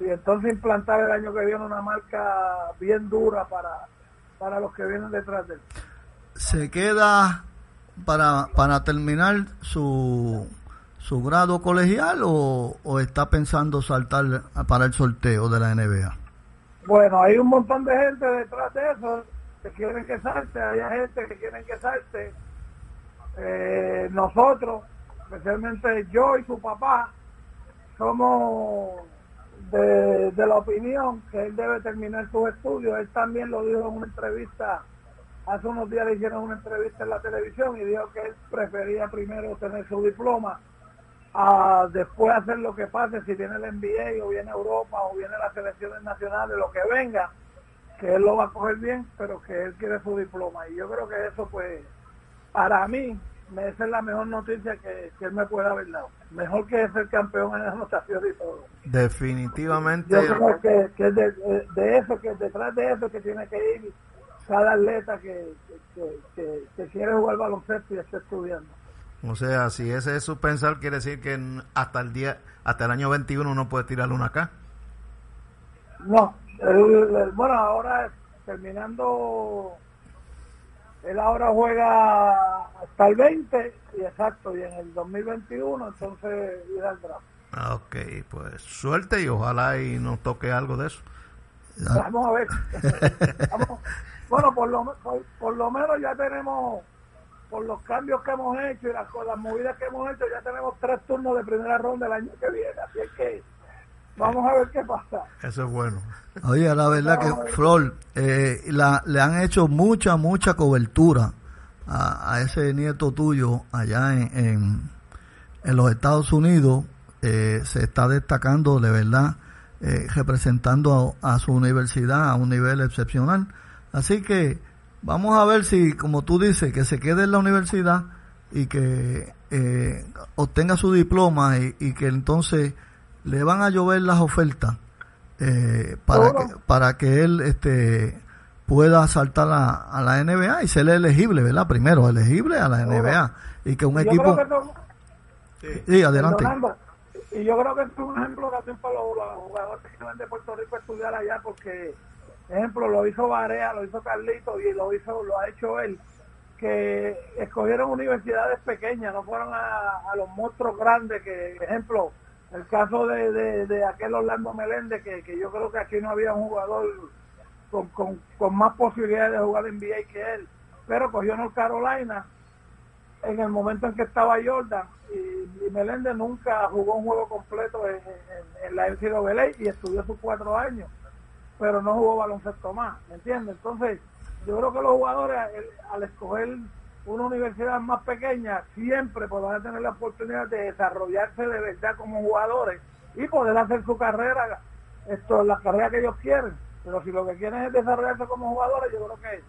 y entonces implantar el año que viene una marca bien dura para, para los que vienen detrás de él. Se queda para, para terminar su, su grado colegial o, está pensando saltar para el sorteo de la NBA? Bueno, hay un montón de gente detrás de eso que quieren que salte, hay gente que quieren que salte. Eh, nosotros, especialmente yo y su papá, somos de, la opinión que él debe terminar sus estudios. Él también lo dijo en una entrevista, hace unos días le hicieron una entrevista en la televisión y dijo que él prefería primero tener su diploma a después hacer lo que pase, si viene el NBA o viene Europa o viene las selecciones nacionales, lo que venga, que él lo va a coger bien, pero que él quiere su diploma. Y yo creo que eso, pues, para mí, esa es la mejor noticia que, él me puede haber dado. Mejor que ser campeón en anotación y todo. Definitivamente. Yo creo que, que de, eso, que detrás de eso que tiene que ir cada atleta que, que, quiere jugar baloncesto y está estudiando. O sea, si ese es su pensar, quiere decir que hasta el día, hasta el año 21 no puede tirar una acá. No, bueno, ahora terminando él ahora juega hasta el 20 y exacto, y en el 2021 entonces irá al draft. Ah, ok, pues suerte y ojalá y nos toque algo de eso. Vamos a ver. bueno, por lo, por, lo menos ya tenemos, por los cambios que hemos hecho y las, las movidas que hemos hecho, ya tenemos tres turnos de primera ronda el año que viene. Así es que Vamos a ver qué pasa. Eso es bueno. Oye, la verdad que, Flor, eh, la, le han hecho mucha, mucha cobertura a, ese nieto tuyo allá en, en, los Estados Unidos. Eh, se está destacando de verdad, eh, representando a, su universidad a un nivel excepcional. Así que vamos a ver si, como tú dices, que se quede en la universidad y que obtenga su diploma y, y que entonces le van a llover las ofertas eh, para, que, para que él este, pueda saltar a, la NBA y ser elegible, ¿verdad? Primero, elegible a la NBA. Y que un equipo... sí. adelante. y yo creo que es un ejemplo también para los, jugadores que vienen de Puerto Rico a estudiar allá, porque, ejemplo, lo hizo Barea, lo hizo Carlito y lo hizo lo ha hecho él que escogieron universidades pequeñas, no fueron a, a los monstruos grandes que, ejemplo, el caso de, de, aquel Orlando Meléndez, que, que, yo creo que aquí no había un jugador con, con, más posibilidades de jugar en NBA que él, pero cogió North Carolina en el momento en que estaba Jordan y, Meléndez nunca jugó un juego completo en, en, la NCAA y estudió sus cuatro años, pero no jugó baloncesto más, ¿me entiendes? Entonces, yo creo que los jugadores al escoger una universidad más pequeña siempre podrán tener la oportunidad de desarrollarse de verdad como jugadores y poder hacer su carrera, esto la carrera que ellos quieren. Pero si lo que quieren es desarrollarse como jugadores, yo creo que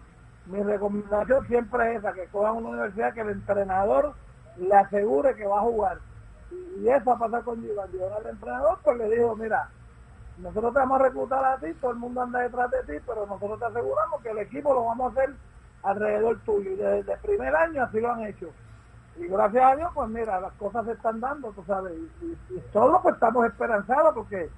mi recomendación siempre es esa, que cojan una universidad que el entrenador le asegure que va a jugar. Y eso va a pasar con Giván. al entrenador pues le digo, mira, nosotros te vamos a reclutar a ti, todo el mundo anda detrás de ti, pero nosotros te aseguramos que el equipo lo vamos a hacer alrededor tuyo. Y desde el primer año así lo han hecho. Y gracias a Dios, pues mira, las cosas se están dando, tú sabes. Y, todos pues estamos esperanzados porque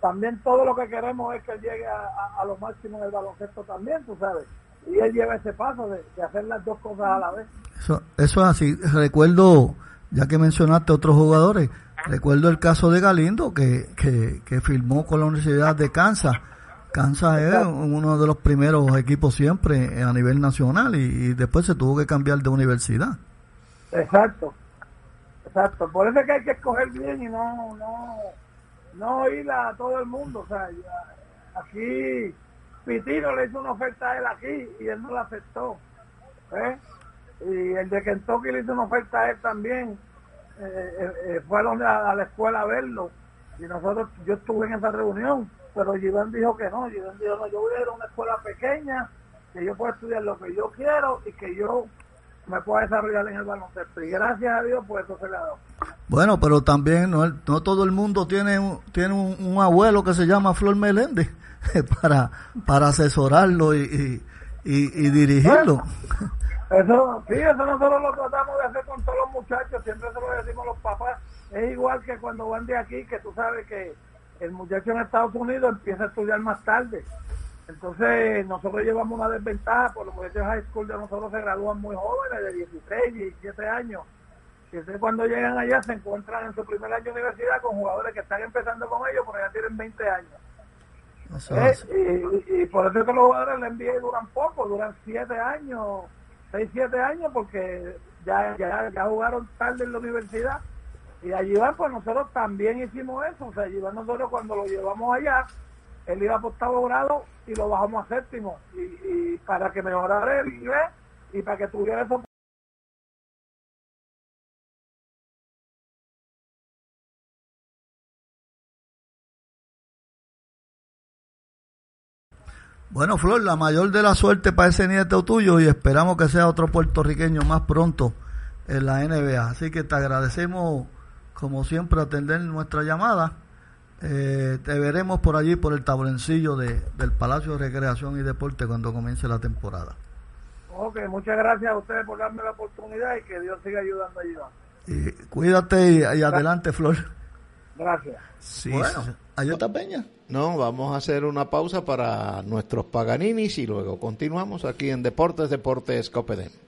también todo lo que queremos es que él llegue a, lo máximo en el baloncesto también, tú sabes. Y él lleva ese paso de, hacer las dos cosas a la vez. Eso es así. Recuerdo, ya que mencionaste otros jugadores, recuerdo el caso de Galindo que, que, que firmó con la Universidad de Kansas. Kansas es uno de los primeros equipos siempre a nivel nacional y, y después se tuvo que cambiar de universidad. Exacto, exacto. Por eso es que hay que escoger bien y no, no, no ir a todo el mundo. O sea, aquí Pitino le hizo una oferta a él aquí y él no la aceptó. ¿eh? Y el de Kentucky le hizo una oferta a él también. Eh, eh, eh, fue a, la escuela a verlo. Y nosotros, yo estuve en esa reunión, pero Giván dijo que no. Giván dijo, no, yo voy a ir a una escuela pequeña, que yo puedo estudiar lo que yo quiero y que yo me pueda desarrollar en el baloncesto. Y gracias a Dios, pues eso se le ha dado. Bueno, pero también no, no todo el mundo tiene un, tiene un, un abuelo que se llama Flor Meléndez para, para asesorarlo y, y, y- y dirigirlo. Eso, sí, eso nosotros lo tratamos de hacer con todos los muchachos, siempre se lo decimos a los papás. Es igual que cuando van de aquí, que tú sabes que el muchacho en Estados Unidos empieza a estudiar más tarde. Entonces, nosotros llevamos una desventaja, por los muchachos high school de nosotros se gradúan muy jóvenes, de 16, 17 años. Y entonces cuando llegan allá se encuentran en su primer año de universidad con jugadores que están empezando con ellos, pero ya tienen 20 años. Eso Eh, y, y- y por eso es que los jugadores de NBA duran poco, duran siete años, seis, siete años, porque ya, ya, ya jugaron tarde en la universidad. Y allí van, pues nosotros también hicimos eso. O sea, allí van nosotros cuando lo llevamos allá, él iba por octavo grado y lo bajamos a séptimo. Y, y para que mejorara el inglés y para que tuviera eso. Bueno, Flor, la mayor de la suerte para ese nieto tuyo y esperamos que sea otro puertorriqueño más pronto en la NBA. Así que te agradecemos, como siempre, atender nuestra llamada. Eh, te veremos por allí, por el tablencillo de, del Palacio de Recreación y Deporte cuando comience la temporada. Ok, muchas gracias a ustedes por darme la oportunidad y que Dios siga ayudando a Iván. Y cuídate y, y adelante, Flor. Gracias. Sí, bueno, sí. Está Peña. No, vamos a hacer una pausa para nuestros paganinis y luego continuamos aquí en Deportes, Deportes Copedén.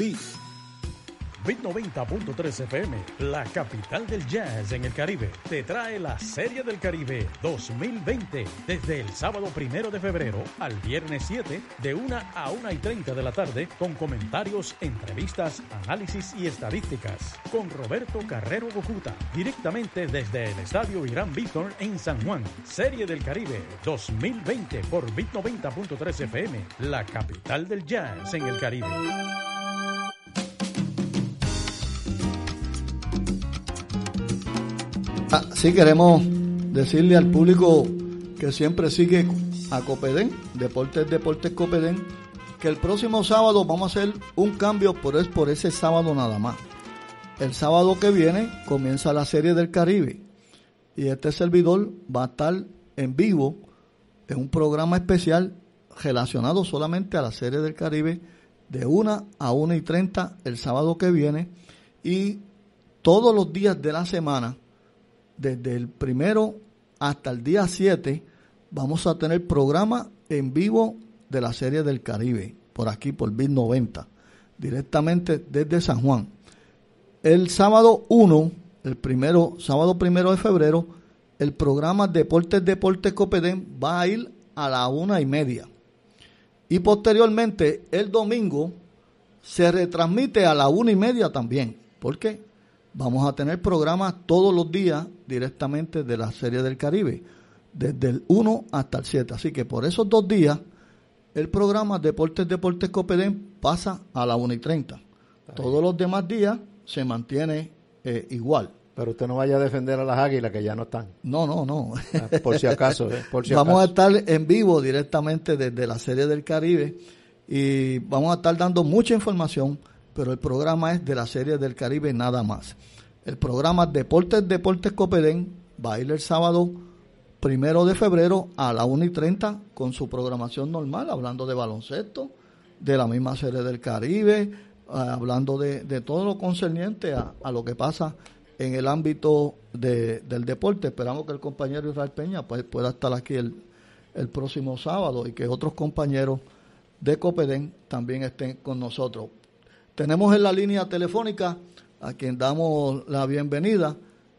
sí. Bit 90.3 FM, la capital del jazz en el Caribe, te trae la Serie del Caribe 2020 desde el sábado primero de febrero al viernes 7 de 1 a 1 y 30 de la tarde con comentarios, entrevistas, análisis y estadísticas con Roberto Carrero Bocuta directamente desde el Estadio Irán Víctor en San Juan. Serie del Caribe 2020 por Bit 90.3 FM, la capital del jazz en el Caribe. Ah, sí, queremos decirle al público que siempre sigue a Copedén, Deportes Deportes Copedén, que el próximo sábado vamos a hacer un cambio, pero es por ese sábado nada más. El sábado que viene comienza la Serie del Caribe y este servidor va a estar en vivo en un programa especial relacionado solamente a la Serie del Caribe de 1 a 1 y 30 el sábado que viene y todos los días de la semana, desde el primero hasta el día 7, vamos a tener programa en vivo de la Serie del Caribe, por aquí, por BIT 90, directamente desde San Juan. El sábado 1, el primero, sábado primero de febrero, el programa Deportes Deportes Copedén va a ir a la una y media. Y posteriormente, el domingo, se retransmite a la una y media también. ¿Por qué? Vamos a tener programas todos los días directamente de la Serie del Caribe, desde el 1 hasta el 7. Así que por esos dos días, el programa Deportes Deportes Copedén pasa a la 1 y 30. Todos los demás días se mantiene eh, igual. Pero usted no vaya a defender a las águilas que ya no están. No, no, no. Ah, por si acaso. Eh, por si vamos acaso. a estar en vivo directamente desde la Serie del Caribe y vamos a estar dando mucha información, pero el programa es de la Serie del Caribe nada más. El programa Deportes Deportes Copedén va a ir el sábado primero de febrero a la 1 y 30 con su programación normal, hablando de baloncesto, de la misma Serie del Caribe, eh, hablando de, de, todo lo concerniente a, a, lo que pasa en el ámbito de, del deporte. Esperamos que el compañero Israel Peña pues, pueda estar aquí el, el próximo sábado y que otros compañeros de Copedén también estén con nosotros. Tenemos en la línea telefónica a quien damos la bienvenida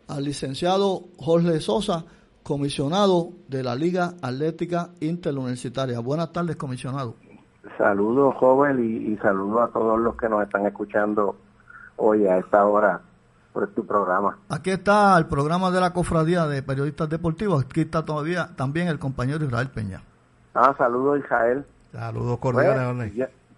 al licenciado Jorge Sosa, comisionado de la Liga Atlética Interuniversitaria. Buenas tardes, comisionado. Saludos, joven, y, y saludos a todos los que nos están escuchando hoy a esta hora por tu programa. Aquí está el programa de la Cofradía de Periodistas Deportivos. Aquí está todavía también el compañero Israel Peña. Ah, saludos, Israel. Saludos cordiales,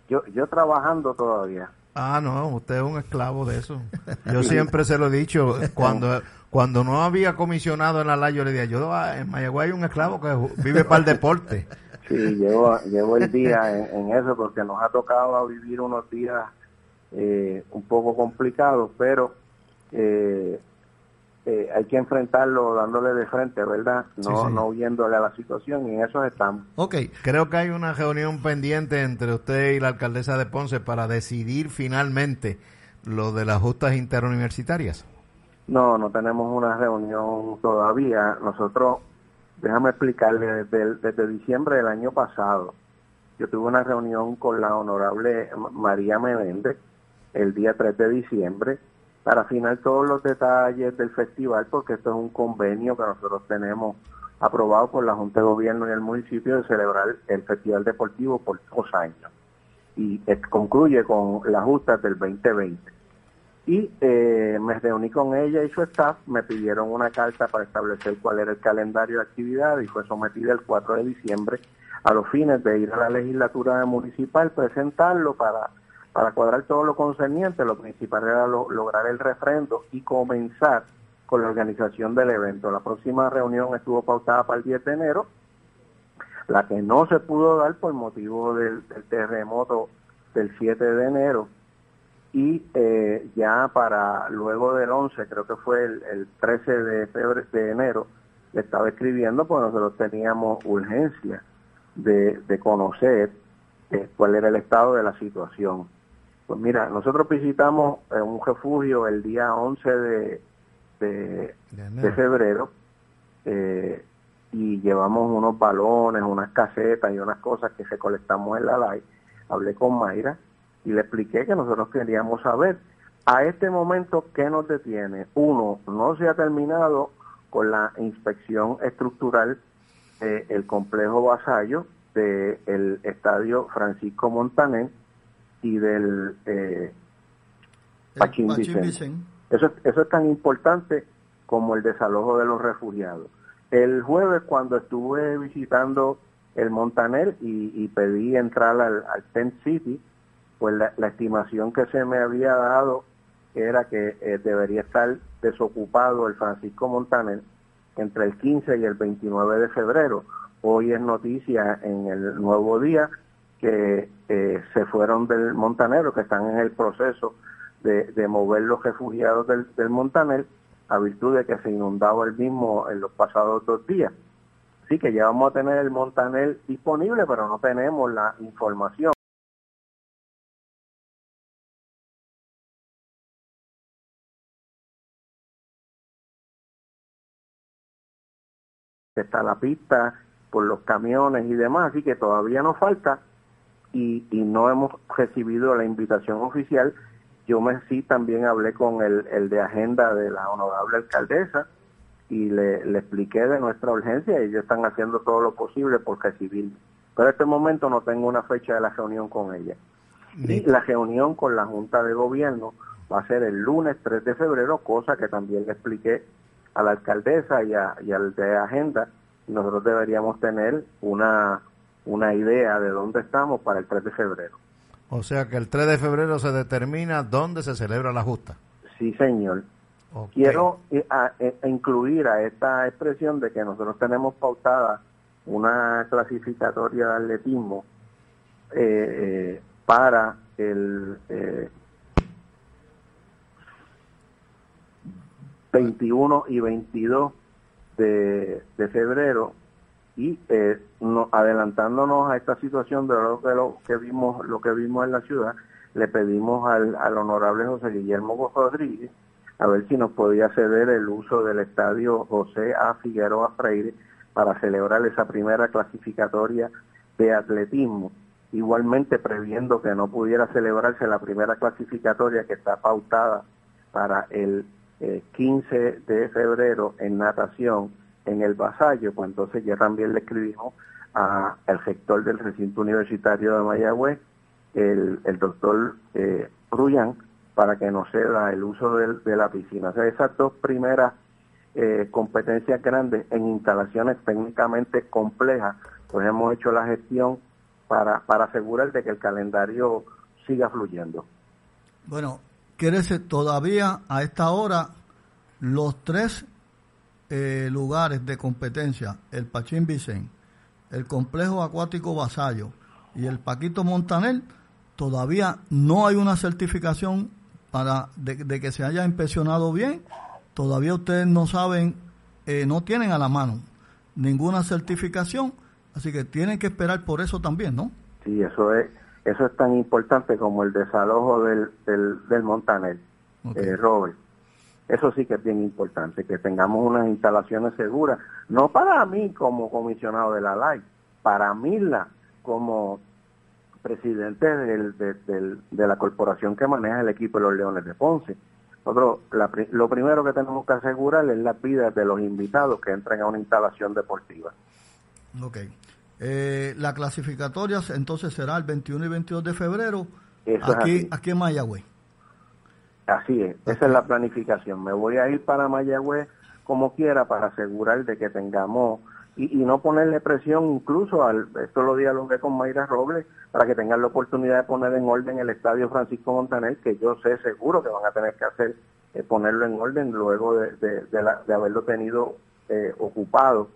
yo, yo trabajando todavía. Ah, no, usted es un esclavo de eso. Yo siempre se lo he dicho, cuando cuando no había comisionado en la LA, yo le decía, yo ah, en Mayagüez hay un esclavo que vive para el deporte. Sí, llevo, llevo el día en, en, eso porque nos ha tocado vivir unos días eh, un poco complicados, pero eh, eh, hay que enfrentarlo dándole de frente, ¿verdad? No, sí, sí. no huyéndole a la situación y en eso estamos. Ok, creo que hay una reunión pendiente entre usted y la alcaldesa de Ponce para decidir finalmente lo de las justas interuniversitarias. No, no tenemos una reunión todavía. Nosotros, déjame explicarle, desde, desde diciembre del año pasado, yo tuve una reunión con la honorable María Menéndez el día 3 de diciembre para afinar todos los detalles del festival, porque esto es un convenio que nosotros tenemos aprobado por la Junta de Gobierno y el municipio de celebrar el Festival Deportivo por dos años. Y concluye con las justas del 2020. Y eh, me reuní con ella y su staff, me pidieron una carta para establecer cuál era el calendario de actividad y fue sometida el 4 de diciembre a los fines de ir a la legislatura municipal, presentarlo para para cuadrar todo lo concerniente, lo principal era lo, lograr el refrendo y comenzar con la organización del evento. La próxima reunión estuvo pautada para el 10 de enero, la que no se pudo dar por motivo del, terremoto del 7 de enero y eh, ya para luego del 11, creo que fue el, el 13 de, enero, le estaba escribiendo porque nosotros teníamos urgencia de, de conocer eh, cuál era el estado de la situación. Pues mira, nosotros visitamos eh, un refugio el día 11 de, de, de febrero eh, y llevamos unos balones, unas casetas y unas cosas que recolectamos en la LAI. Hablé con Mayra y le expliqué que nosotros queríamos saber a este momento qué nos detiene. Uno, no se ha terminado con la inspección estructural del el complejo vasallo del estadio Francisco Montaner y del eh, Pachín, Pachín Vicente. Eso, eso es tan importante como el desalojo de los refugiados. El jueves cuando estuve visitando el Montaner y, y pedí entrar al, al Tent City, pues la, la, estimación que se me había dado era que eh, debería estar desocupado el Francisco Montaner entre el 15 y el 29 de febrero. Hoy es noticia en el nuevo día que eh, se fueron del Montanero, que están en el proceso de, mover los refugiados del, del Montaner a virtud de que se inundaba el mismo en los pasados dos días. Así que ya vamos a tener el Montaner disponible, pero no tenemos la información. está la pista por los camiones y demás, así que todavía nos falta y, y no hemos recibido la invitación oficial. Yo me sí también hablé con el, el de agenda de la honorable alcaldesa y le, le expliqué de nuestra urgencia y ellos están haciendo todo lo posible por recibir. Pero en este momento no tengo una fecha de la reunión con ella. Y la reunión con la Junta de Gobierno va a ser el lunes 3 de febrero, cosa que también le expliqué a la alcaldesa y, a, y al de agenda, nosotros deberíamos tener una, una idea de dónde estamos para el 3 de febrero. O sea que el 3 de febrero se determina dónde se celebra la justa. Sí, señor. Quiero eh, eh, incluir a esta expresión de que nosotros tenemos pautada una clasificatoria de atletismo eh, para el 21 y 22 de, febrero y eh, adelantándonos a esta situación de lo que, vimos lo que vimos en la ciudad le pedimos al, al honorable José Guillermo Rodríguez a ver si nos podía ceder el uso del estadio José A. Figueroa Freire para celebrar esa primera clasificatoria de atletismo. Igualmente previendo que no pudiera celebrarse la primera clasificatoria que está pautada para el 15 eh, de febrero en natación en el Vasallo, pues entonces ya también le escribimos al sector del recinto universitario de Mayagüez, el, doctor eh, para que nos ceda el uso de, la piscina. O sea, esas dos primeras eh, competencias grandes en instalaciones técnicamente complejas, pues hemos hecho la gestión para, para asegurar de que el calendario siga fluyendo. Bueno, quiere decir, todavía a esta hora los tres eh, lugares de competencia, el Pachín Vicen, el Complejo Acuático Vasallo y el Paquito Montanel, todavía no hay una certificación para de, que se haya inspeccionado bien. Todavía ustedes no saben, eh, no tienen a la mano ninguna certificación, así que tienen que esperar por eso también, ¿no? Sí, eso es eso es tan importante como el desalojo del, del, del Montaner, eh, Robert. Eso sí que es bien importante, que tengamos unas instalaciones seguras, no para mí como comisionado de la LAI, para Mila como presidente del, de la corporación que maneja el equipo de los Leones de Ponce. Nosotros, lo primero que tenemos que asegurar es la vida de los invitados que entren a una instalación deportiva. Ok. Eh, la clasificatoria entonces será el 21 y 22 de febrero aquí, aquí en Mayagüez. Así es, esa es la planificación. Me voy a ir para Mayagüez como quiera para asegurar de que tengamos y, no ponerle presión incluso al, esto lo dialogué con Mayra Robles, para que tengan la oportunidad de poner en orden el estadio Francisco Montaner, que yo sé seguro que van a tener que hacer, eh, ponerlo en orden luego de, de, haberlo tenido eh, ocupado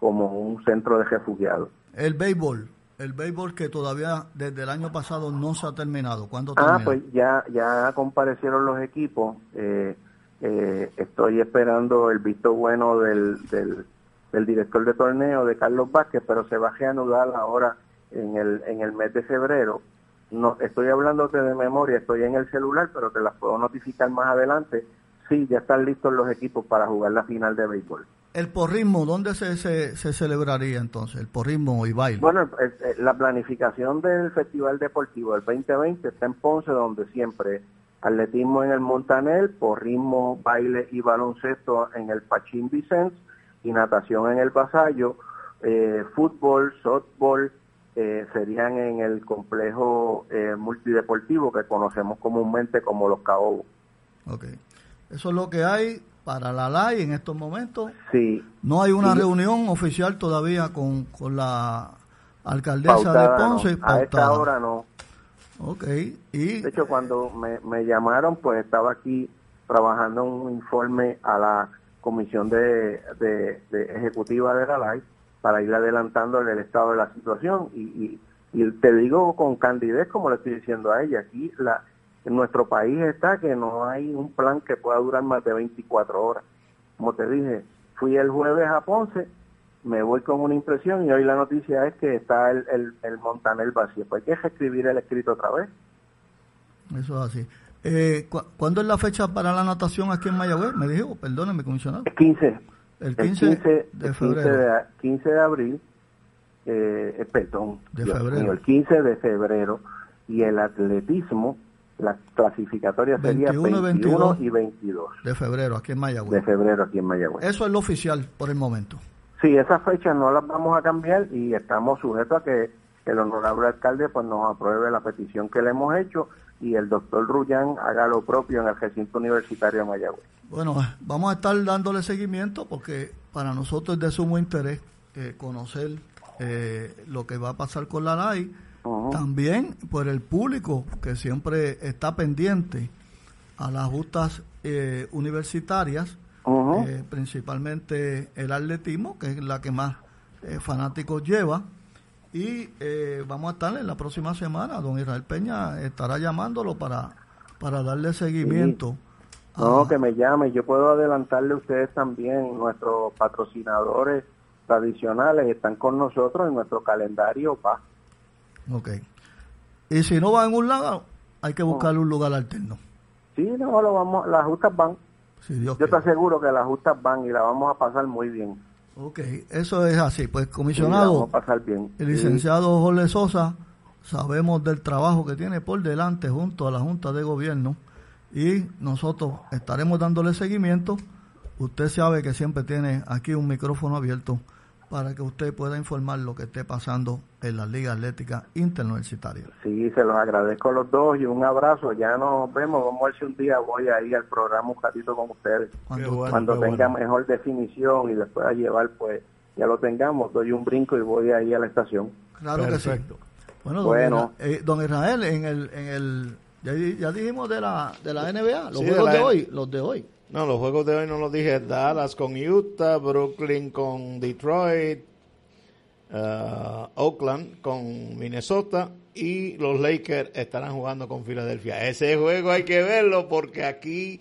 como un centro de refugiados. El béisbol, el béisbol que todavía desde el año pasado no se ha terminado. ¿Cuándo termina? Ah, pues ya, ya comparecieron los equipos. Eh, eh, estoy esperando el visto bueno del, del, director de torneo, de Carlos Vázquez, pero se va a reanudar ahora en el, en el mes de febrero. No, estoy hablándote de memoria, estoy en el celular, pero te las puedo notificar más adelante. Sí, ya están listos los equipos para jugar la final de béisbol. ¿El porrismo dónde se, se, celebraría entonces? ¿El porrismo y baile? Bueno, la planificación del Festival Deportivo del 2020 está en Ponce, donde siempre atletismo en el Montanel, porrismo, baile y baloncesto en el Pachín Vicente y natación en el Vasallo, eh, fútbol, softball eh, serían en el complejo eh, multideportivo que conocemos comúnmente como los Caobos. Ok, eso es lo que hay para la LAI en estos momentos. Sí. No hay una reunión oficial todavía con, con la alcaldesa de Ponce. A esta hora no. Ok, y... De hecho, cuando me, me llamaron, pues estaba aquí trabajando un informe a la comisión de, de, ejecutiva de la LAI para ir adelantando el estado de la situación y, y, y, te digo con candidez como le estoy diciendo a ella aquí la en nuestro país está que no hay un plan que pueda durar más de 24 horas como te dije fui el jueves a Ponce me voy con una impresión y hoy la noticia es que está el, el, el Montanel vacío pues hay que reescribir el escrito otra vez eso es así eh, ¿Cuándo es la fecha para la natación aquí en Mayagüez? Me dijo, perdóneme, comisionado. El 15. El 15, de febrero. 15 de, abril, eh, perdón, de febrero. el 15 de febrero. Y el atletismo, la clasificatoria sería 21 y 22. De febrero, aquí en Mayagüez. De febrero, aquí en Mayagüez. Eso es lo oficial por el momento. Sí, esas fechas no las vamos a cambiar y estamos sujetos a que el honorable alcalde pues nos apruebe la petición que le hemos hecho y el doctor Rullán haga lo propio en el recinto universitario de Mayagüez. Bueno, vamos a estar dándole seguimiento porque para nosotros es de sumo interés eh, conocer eh, lo que va a pasar con la LAI. También por el público que siempre está pendiente a las justas eh, universitarias, principalmente el atletismo, que es la que más fanáticos lleva y eh, vamos a estar en la próxima semana. Don Israel Peña estará llamándolo para, para darle seguimiento. No, que me llame. Yo puedo adelantarle a ustedes también. Nuestros patrocinadores tradicionales están con nosotros en nuestro calendario va. Ok. Y si no va en un lado, hay que buscar un lugar alterno. Sí, no, lo vamos, las justas van. Yo te aseguro que las justas van y la vamos a pasar muy bien. Ok, eso es así. Pues, comisionado, el licenciado Jorge Sosa, sabemos del trabajo que tiene por delante junto a la Junta de Gobierno y nosotros estaremos dándole seguimiento. Usted sabe que siempre tiene aquí un micrófono abierto para que usted pueda informar lo que esté pasando en la Liga Atlética Interuniversitaria. Sí, se los agradezco a los dos y un abrazo. Ya nos vemos. Vamos a ver si un día voy a ir al programa un ratito con ustedes. Cuando, tenga mejor definición y les pueda llevar, pues ya lo tengamos. Doy un brinco y voy ahí a la estación. Claro que sí. Bueno, don, eh, don Israel, en el, en el ya, dijimos de la, de la NBA, los juegos de hoy, los de hoy. No, los juegos de hoy no los dije. Dallas con Utah, Brooklyn con Detroit, uh, Oakland con Minnesota y los Lakers estarán jugando con Filadelfia. Ese juego hay que verlo porque aquí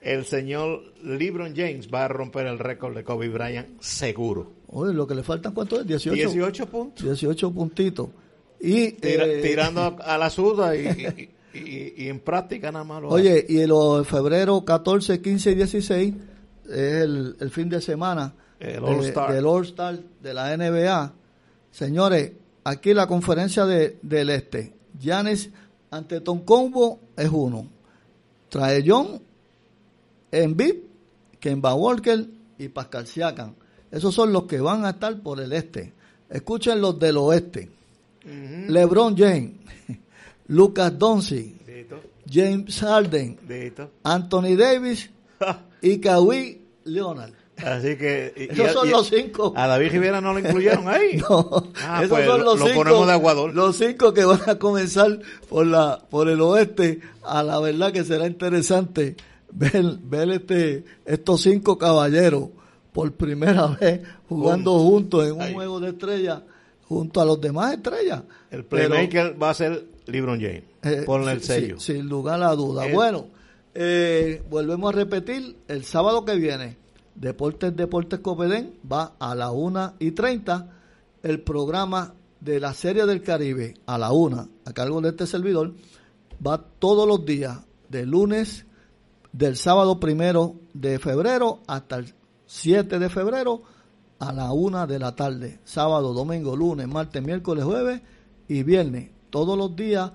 el señor LeBron James va a romper el récord de Kobe Bryant seguro. Oye, lo que le faltan cuánto es 18, 18 puntos. 18 puntitos. Y eh, tirando a la suda y y, en práctica nada más Oye, y el de febrero 14, 15 y 16 es el, fin de semana el All -Star. del All-Star de la NBA. Señores, aquí la conferencia de, del Este. Giannis ante Tom Combo es uno. Trae John, Embiid, Kemba Walker y Pascal Siakam. Esos son los que van a estar por el Este. Escuchen los del Oeste. LeBron James. Lucas Doncic, James Harden, Anthony Davis y Kawhi Leonard. Así que esos son los cinco. A David Rivera no lo incluyeron ahí. no, ah, esos pues son los cinco. Ponemos de aguador. Los cinco que van a comenzar por la por el oeste. A la verdad que será interesante ver ver este estos cinco caballeros por primera vez jugando juntos en un juego de estrellas junto a los demás estrellas. El playmaker va a ser LeBron James. Eh, el sello. sin lugar a duda. Bueno, eh, volvemos a repetir, el sábado que viene, Deportes Deportes Copedén va a la 1 y 30. El programa de la Serie del Caribe a la 1, a cargo de este servidor, va todos los días, de lunes, del sábado primero de febrero hasta el 7 de febrero a la 1 de la tarde. Sábado, domingo, lunes, martes, miércoles, jueves y viernes todos los días,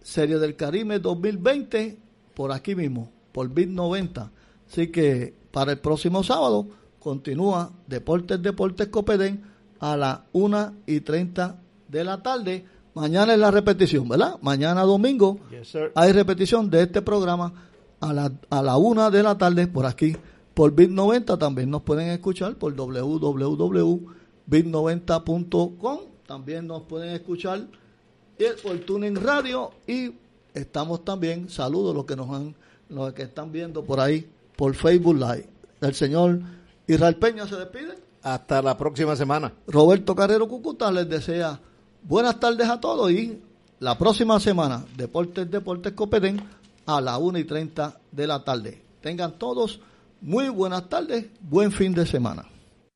Serie del Caribe 2020, por aquí mismo, por BIT 90. Así que para el próximo sábado continúa Deportes Deportes Copedén a las 1 y 30 de la tarde. Mañana es la repetición, ¿verdad? Mañana domingo hay repetición de este programa a la, a la 1 de la tarde por aquí, por BIT 90. También nos pueden escuchar por www.bit90.com. También nos pueden escuchar y por Tuning Radio y estamos también, saludos los que nos han, los que están viendo por ahí, por Facebook Live. El señor Israel Peña se despide. Hasta la próxima semana. Roberto Carrero Cúcuta les desea buenas tardes a todos y la próxima semana, Deportes Deportes Copedén, a las 1 y 30 de la tarde. Tengan todos muy buenas tardes, buen fin de semana.